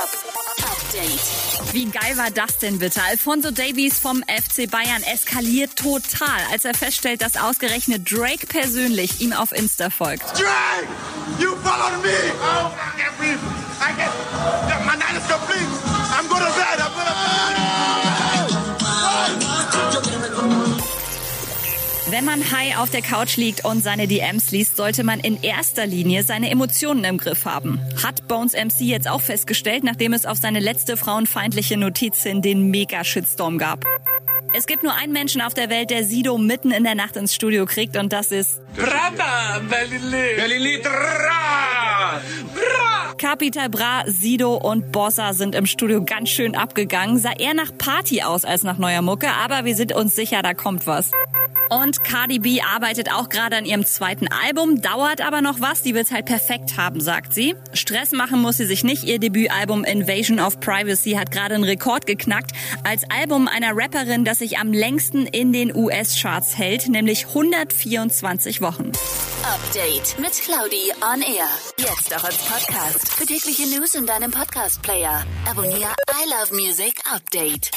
Update. Wie geil war das denn bitte? Alfonso Davies vom FC Bayern eskaliert total, als er feststellt, dass ausgerechnet Drake persönlich ihm auf Insta folgt. Drake, you followed me. Oh, I can't breathe. I can't. Wenn man high auf der Couch liegt und seine DMs liest, sollte man in erster Linie seine Emotionen im Griff haben. Hat Bones MC jetzt auch festgestellt, nachdem es auf seine letzte frauenfeindliche Notiz hin den Mega-Shitstorm gab. Es gibt nur einen Menschen auf der Welt, der Sido mitten in der Nacht ins Studio kriegt und das ist Brata, Belili. Belili, Bra. Capital Bra, Sido und Bossa sind im Studio ganz schön abgegangen. Sah eher nach Party aus als nach neuer Mucke, aber wir sind uns sicher, da kommt was. Und Cardi B arbeitet auch gerade an ihrem zweiten Album, dauert aber noch was, die will's halt perfekt haben, sagt sie. Stress machen muss sie sich nicht, ihr Debütalbum Invasion of Privacy hat gerade einen Rekord geknackt, als Album einer Rapperin, das sich am längsten in den US-Charts hält, nämlich 124 Wochen. Update mit Claudi on Air. Jetzt auch als Podcast. Für tägliche News in deinem Podcast-Player. Abonniere I Love Music Update.